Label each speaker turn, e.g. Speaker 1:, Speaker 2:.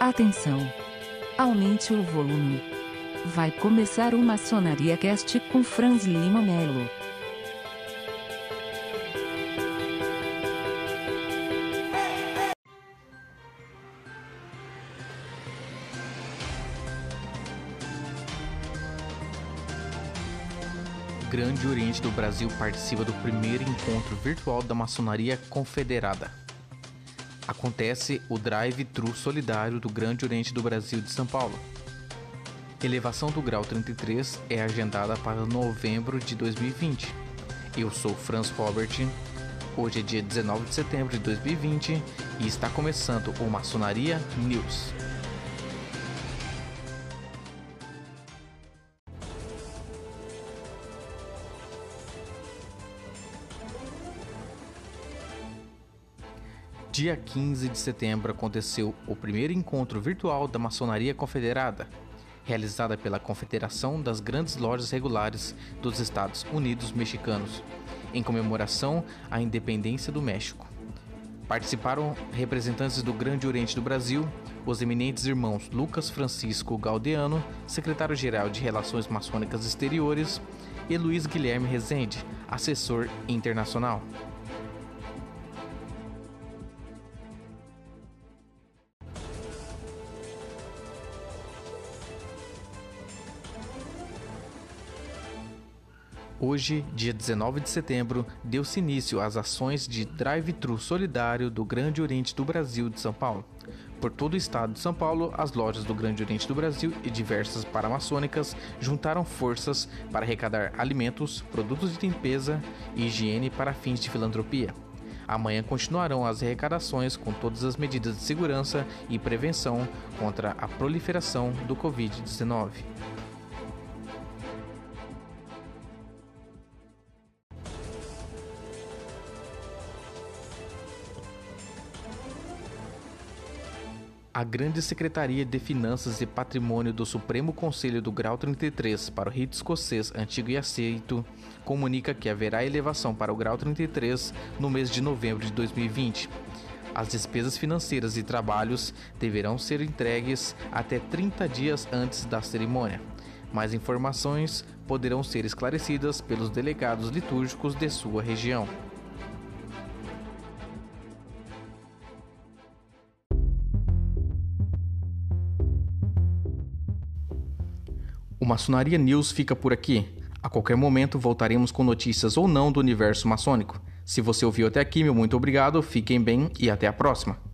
Speaker 1: Atenção! Aumente o volume. Vai começar o Maçonaria Cast com Franz Lima Melo.
Speaker 2: Grande Oriente do Brasil participa do primeiro encontro virtual da Maçonaria Confederada. Acontece o Drive-Thru Solidário do Grande Oriente do Brasil de São Paulo. Elevação do grau 33 é agendada para novembro de 2020. Eu sou Franz Robert. Hoje é dia 19 de setembro de 2020 e está começando o Maçonaria News. Dia 15 de setembro aconteceu o primeiro encontro virtual da Maçonaria Confederada, realizada pela Confederação das Grandes Lojas Regulares dos Estados Unidos Mexicanos, em comemoração à independência do México. Participaram representantes do Grande Oriente do Brasil, os eminentes irmãos Lucas Francisco Galdeano, secretário-geral de Relações Maçônicas Exteriores, e Luiz Guilherme Rezende, assessor internacional. Hoje, dia 19 de setembro, deu-se início às ações de drive-thru solidário do Grande Oriente do Brasil de São Paulo. Por todo o estado de São Paulo, as lojas do Grande Oriente do Brasil e diversas paramaçônicas juntaram forças para arrecadar alimentos, produtos de limpeza e higiene para fins de filantropia. Amanhã continuarão as arrecadações com todas as medidas de segurança e prevenção contra a proliferação do Covid-19. A Grande Secretaria de Finanças e Patrimônio do Supremo Conselho do Grau 33 para o rito escocês antigo e aceito comunica que haverá elevação para o grau 33 no mês de novembro de 2020. As despesas financeiras e trabalhos deverão ser entregues até 30 dias antes da cerimônia. Mais informações poderão ser esclarecidas pelos delegados litúrgicos de sua região. Maçonaria News fica por aqui. A qualquer momento voltaremos com notícias ou não do universo maçônico. Se você ouviu até aqui, meu muito obrigado, fiquem bem e até a próxima.